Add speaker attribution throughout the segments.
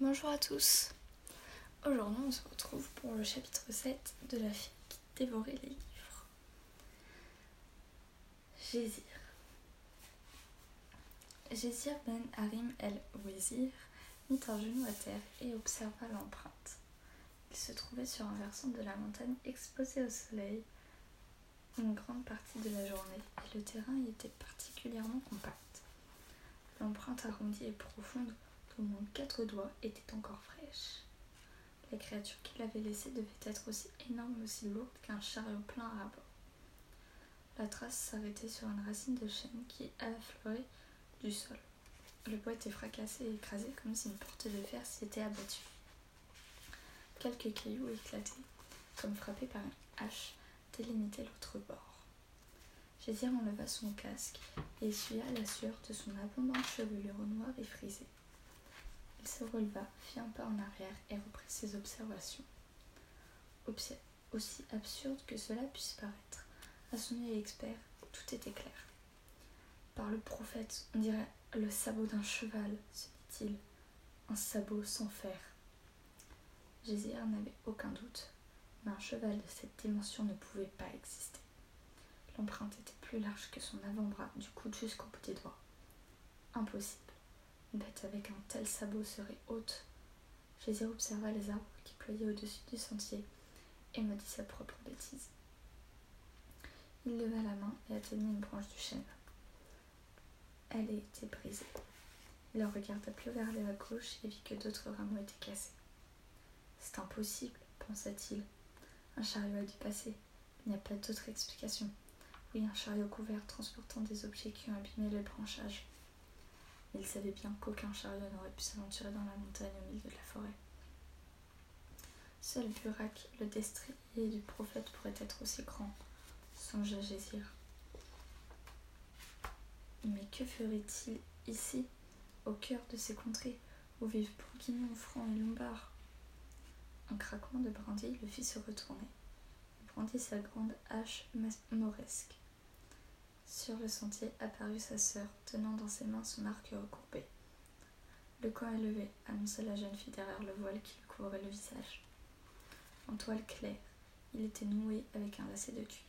Speaker 1: Bonjour à tous. Aujourd'hui, on se retrouve pour le chapitre 7 de la fille qui dévorait les livres. Gésir. Gésir Ben Harim el-Wazir mit un genou à terre et observa l'empreinte. Il se trouvait sur un versant de la montagne exposé au soleil une grande partie de la journée et le terrain y était particulièrement compact. L'empreinte arrondie et profonde d'au moins quatre doigts était encore fraîche. La créature qu'il avait laissée devait être aussi énorme et aussi lourde qu'un chariot plein à bord. La trace s'arrêtait sur une racine de chêne qui affleurait du sol. Le bois était fracassé et écrasé comme si une porte de fer s'y était abattue. Quelques cailloux éclatés, comme frappés par une hache, délimitaient l'autre bord. Gésir enleva son casque et essuya la sueur de son abondante chevelure noire et frisée. Il se releva, fit un pas en arrière et reprit ses observations. Aussi absurde que cela puisse paraître, à son œil expert, tout était clair. Par le prophète, on dirait le sabot d'un cheval, se dit-il, un sabot sans fer. Gésir n'avait aucun doute, mais un cheval de cette dimension ne pouvait pas exister. L'empreinte était plus large que son avant-bras, du coude jusqu'au bout des doigts. Impossible. Une bête avec un tel sabot serait haute. Gésir observa les arbres qui ployaient au-dessus du sentier et me dit sa propre bêtise. Il leva la main et atteignit une branche du chêne. Elle était brisée. Il regarda plus vers la gauche et vit que d'autres rameaux étaient cassés. C'est impossible, pensa-t-il. Un chariot a dû passer. Il n'y a pas d'autre explication. Oui, un chariot couvert transportant des objets qui ont abîmé le branchage. Il savait bien qu'aucun chariot n'aurait pu s'aventurer dans la montagne au milieu de la forêt. Seul Burak, le destrier du prophète, pourrait être aussi grand, songea Gésir. Mais que ferait-il ici, au cœur de ces contrées, où vivent bourguignons, francs et lombards Un craquement de brindille le fit se retourner. Il brandit sa grande hache mauresque. Sur le sentier apparut sa sœur, tenant dans ses mains son arc recourbé. Le coin est levé, annonça la jeune fille derrière le voile qui lui couvrait le visage. En toile claire, il était noué avec un lacet de cuir.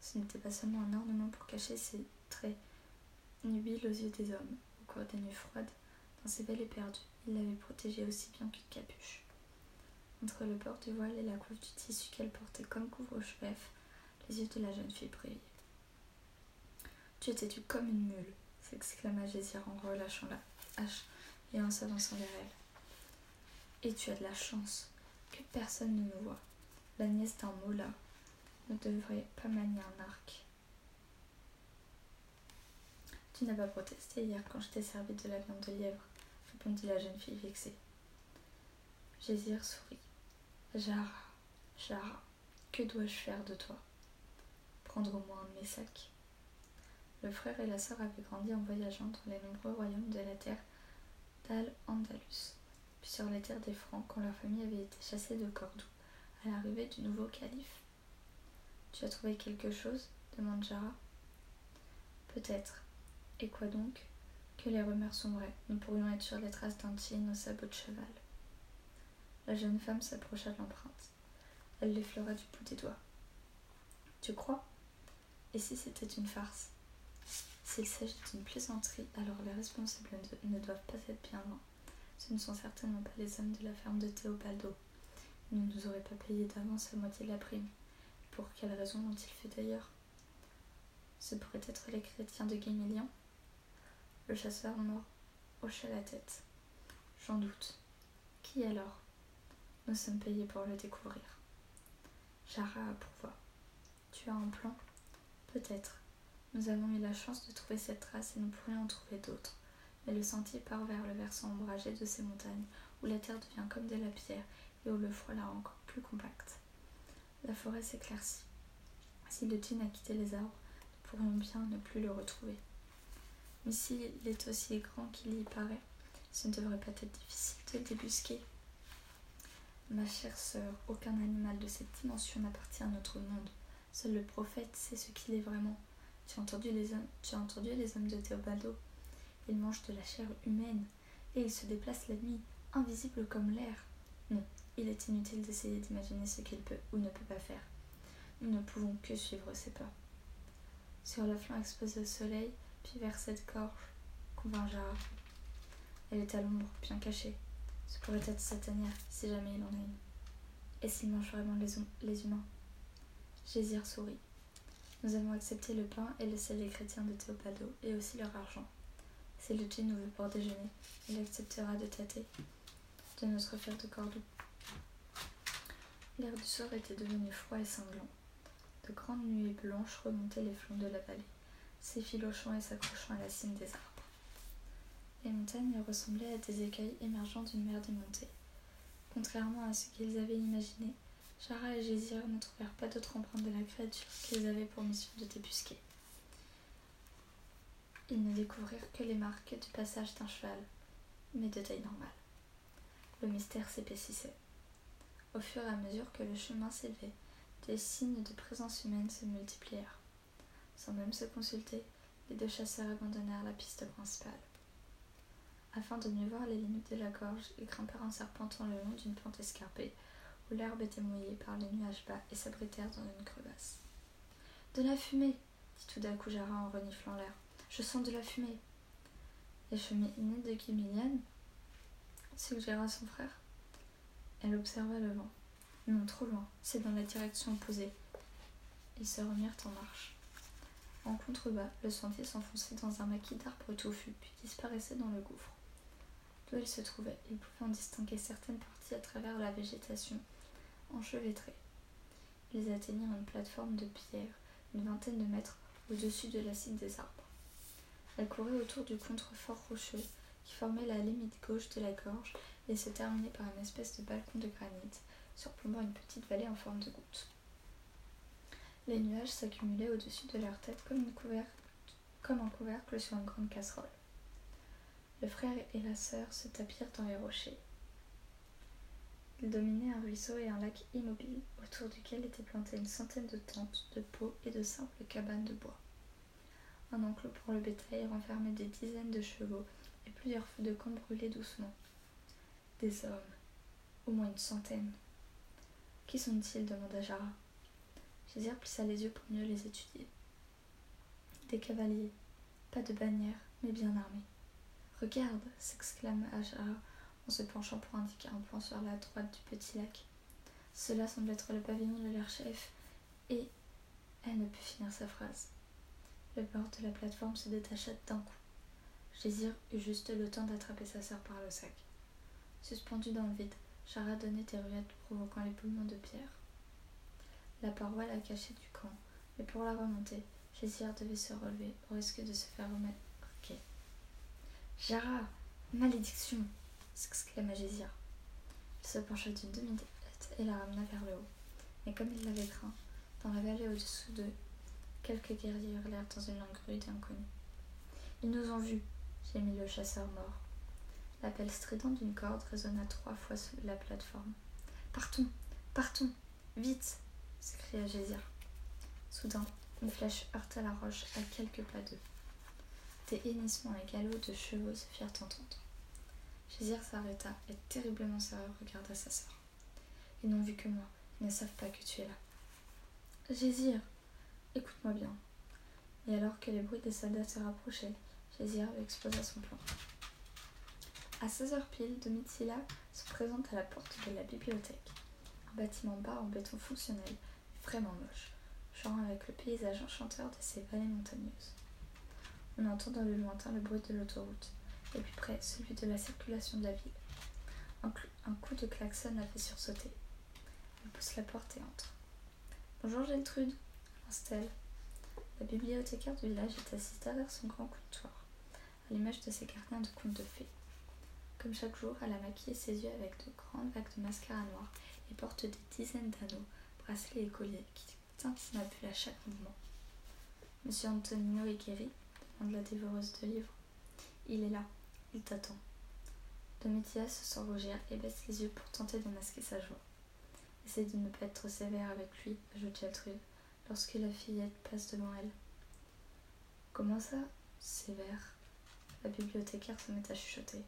Speaker 1: Ce n'était pas seulement un ornement pour cacher ses traits nubiles aux yeux des hommes. Au cours des nuits froides, dans ses vallées perdues, il l'avait protégée aussi bien qu'une capuche. Entre le bord du voile et la coiffe du tissu qu'elle portait comme couvre-chef, les yeux de la jeune fille brillaient. Tu étais tu comme une mule, s'exclama Gésir en relâchant la hache et en s'avançant vers elle. Et tu as de la chance que personne ne nous voit. La nièce d'un mola ne devrait pas manier un arc. Tu n'as pas protesté hier quand je t'ai servi de la viande de lièvre, répondit la jeune fille vexée. Gésir sourit. Jara, Jara, que dois-je faire de toi? Prendre au moins un de mes sacs le frère et la sœur avaient grandi en voyageant dans les nombreux royaumes de la terre d'Al-Andalus, puis sur les terres des Francs quand leur famille avait été chassée de Cordoue à l'arrivée du nouveau calife. Tu as trouvé quelque chose? demande Jara. Peut-être. Et quoi donc? Que les rumeurs sont vraies. Nous pourrions être sur les traces d'un tien au sabot de cheval. La jeune femme s'approcha de l'empreinte. Elle l'effleura du bout des doigts. Tu crois? Et si c'était une farce? S'il s'agit d'une plaisanterie, alors les responsables ne doivent pas être bien loin. Ce ne sont certainement pas les hommes de la ferme de Théobaldo. Ils ne nous auraient pas payé d'avance la moitié de la prime. Pour quelle raison l'ont-ils fait d'ailleurs? Ce pourrait être les chrétiens de Guémilian Le chasseur mort hocha la tête. J'en doute. Qui alors? Nous sommes payés pour le découvrir. Jara approuva. Tu as un plan? Peut-être. Nous avons eu la chance de trouver cette trace et nous pourrions en trouver d'autres. Mais le sentier part vers le versant ombragé de ces montagnes, où la terre devient comme de la pierre et où le froid la rend encore plus compacte. La forêt s'éclaircit. Si le djinn a quitté les arbres, nous pourrions bien ne plus le retrouver. Mais s'il est aussi grand qu'il y paraît, ce ne devrait pas être difficile de le débusquer. Ma chère sœur, aucun animal de cette dimension n'appartient à notre monde. Seul le prophète sait ce qu'il est vraiment. Tu as entendu les hommes, entendu les hommes de Théobaldo Ils mangent de la chair humaine et ils se déplacent la nuit. invisible comme l'air. Non, il est inutile d'essayer d'imaginer ce qu'il peut ou ne peut pas faire. Nous ne pouvons que suivre ses pas. Sur le flanc exposé au soleil, puis vers cette gorge, convint Jara. Elle est à l'ombre, bien cachée. Ce pourrait être satanière, si jamais il en a une. Et s'il mange vraiment les, les humains? Gésir sourit. Nous avons accepté le pain et le sel des chrétiens de Théopado, et aussi leur argent. Si le djinn nous veut pour déjeuner, il acceptera de tâter de notre fer de Cordoue. L'air du soir était devenu froid et cinglant. De grandes nuées blanches remontaient les flancs de la vallée, s'effilochant et s'accrochant à la cime des arbres. Les montagnes ressemblaient à des écueils émergeant d'une mer démontée. Contrairement à ce qu'ils avaient imaginé, Chara et Gésir ne trouvèrent pas d'autre empreinte de la créature qu'ils avaient pour mission de débusquer. Ils ne découvrirent que les marques du passage d'un cheval, mais de taille normale. Le mystère s'épaississait. Au fur et à mesure que le chemin s'élevait, des signes de présence humaine se multiplièrent. Sans même se consulter, les deux chasseurs abandonnèrent la piste principale. Afin de mieux voir les limites de la gorge, ils grimpèrent en serpentant le long d'une pente escarpée, où l'herbe était mouillée par les nuages bas et s'abritèrent dans une crevasse. De la fumée dit tout d'un coup Jara en reniflant l'air. Je sens de la fumée. Les cheminées de Kimilian suggéra son frère. Elle observa le vent. Non, trop loin, c'est dans la direction opposée. Ils se remirent en marche. En contrebas, le sentier s'enfonçait dans un maquis d'arbres touffus, puis disparaissait dans le gouffre. D'où il se trouvait, ils pouvaient en distinguer certaines parties à travers la végétation enchevêtrée. Ils atteignirent une plateforme de pierre, une vingtaine de mètres au-dessus de la cime des arbres. Elle courait autour du contrefort rocheux qui formait la limite gauche de la gorge et se terminait par une espèce de balcon de granit surplombant une petite vallée en forme de goutte. Les nuages s'accumulaient au-dessus de leur tête comme un couvercle sur une grande casserole. Le frère et la sœur se tapirent dans les rochers. Ils dominaient un ruisseau et un lac immobile autour duquel étaient plantées une centaine de tentes, de pots et de simples cabanes de bois. Un enclos pour le bétail renfermait des dizaines de chevaux et plusieurs feux de camp brûlaient doucement. Des hommes, au moins une centaine. Qui sont-ils? demanda Jara. Gésir plissa les yeux pour mieux les étudier. Des cavaliers, pas de bannière, mais bien armés. Regarde, s'exclama Jara en se penchant pour indiquer un point sur la droite du petit lac. Cela semble être le pavillon de leur chef, et elle ne put finir sa phrase. Le bord de la plateforme se détacha d'un coup. Gésir eut juste le temps d'attraper sa sœur par le sac. Suspendue dans le vide, Chara donnait des ruettes provoquant les poumons de pierre. La paroi la cachait du camp, mais pour la remonter, Gésir devait se relever au risque de se faire remarquer. Jara Malédiction s'exclama Gésir. Il se pencha d'une demi-tête et la ramena vers le haut. Mais comme il l'avait craint, dans la vallée au-dessous d'eux, Quelques guerriers hurlèrent dans une langue rude et inconnue. Ils nous ont vus, gémit le chasseur mort. L'appel strident d'une corde résonna trois fois sous la plateforme. Partons, partons, vite s'écria Gésir. Soudain, une flèche heurta la roche à quelques pas d'eux. Des hennissements et galops de chevaux se firent entendre. Gésir s'arrêta et, terriblement sérieux, regarda sa sœur. Ils n'ont vu que moi, ils ne savent pas que tu es là. Gésir Écoute-moi bien. Et alors que les bruits des soldats se rapprochaient, Gésir exposa son plan. À 16 heures pile, Domitila se présente à la porte de la bibliothèque. Un bâtiment bas en béton fonctionnel, vraiment moche, genre avec le paysage enchanteur de ces vallées montagneuses. On entend dans le lointain le bruit de l'autoroute, et puis près celui de la circulation de la ville. Un, coup de klaxon la fait sursauter. Elle pousse la porte et entre. Bonjour Gertrude, la bibliothécaire du village est assise derrière son grand comptoir, à l'image de ses gardiens de contes de fées. Comme chaque jour, elle a maquillé ses yeux avec de grandes vagues de mascara noir et porte des dizaines d'anneaux, bracelets et colliers qui tintinent à chaque mouvement. Monsieur Antonino est demande la dévoreuse de livres. Il est là, il t'attend. Domitia se sent rougir et baisse les yeux pour tenter de masquer sa joie. Essaye de ne pas être sévère avec lui, ajoute Gertrude lorsque la fillette passe devant elle. Comment ça Sévère? La bibliothécaire se met à chuchoter.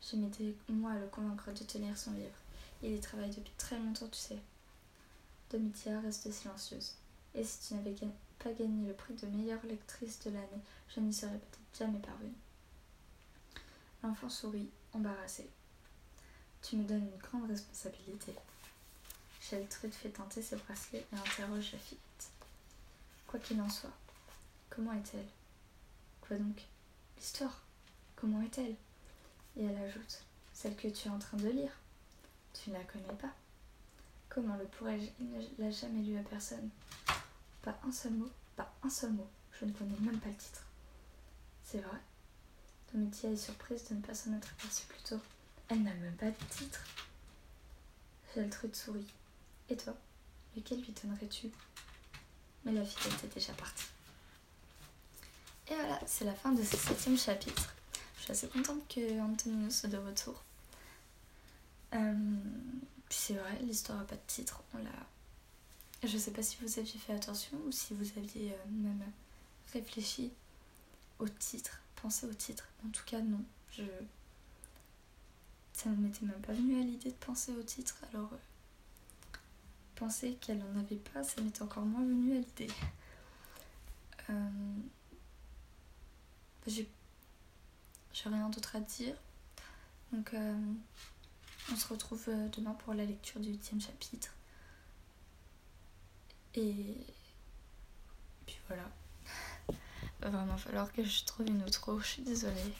Speaker 1: J'ai mis des à le convaincre de tenir son livre. Il y travaille depuis très longtemps, tu sais. Domitia reste silencieuse. Et si tu n'avais pas gagné le prix de meilleure lectrice de l'année, je n'y serais peut-être jamais parvenue. L'enfant sourit, embarrassé. Tu me donnes une grande responsabilité. Geltrude fait tenter ses bracelets et interroge la fillette. Quoi qu'il en soit, comment est-elle? Quoi donc? L'histoire. Comment est-elle? Et elle ajoute Celle que tu es en train de lire. Tu ne la connais pas. Comment le pourrais-je? Il ne l'a jamais lu à personne. Pas un seul mot, pas un seul mot. Je ne connais même pas le titre. C'est vrai? Domitia est surprise de ne pas s'en être aperçue plus tôt. Elle n'a même pas de titre. Geltrude sourit. Et toi? Lequel lui donnerais-tu? Mais la fille était déjà partie. Et voilà, c'est la fin de ce septième chapitre. Je suis assez contente que Antonino soit de retour. Euh, c'est vrai, l'histoire n'a pas de titre. On l'a. Je sais pas si vous aviez fait attention ou si vous aviez euh, même réfléchi au titre, pensé au titre. En tout cas, non. Je... Ça ne m'était même pas venu à l'idée de penser au titre, alors euh, penser qu'elle n'en avait pas, ça m'était encore moins venu à l'idée. Euh, j'ai rien d'autre à dire. Donc, on se retrouve demain pour la lecture du huitième chapitre. Et puis voilà. Vraiment falloir que je trouve une autre. Je suis désolée.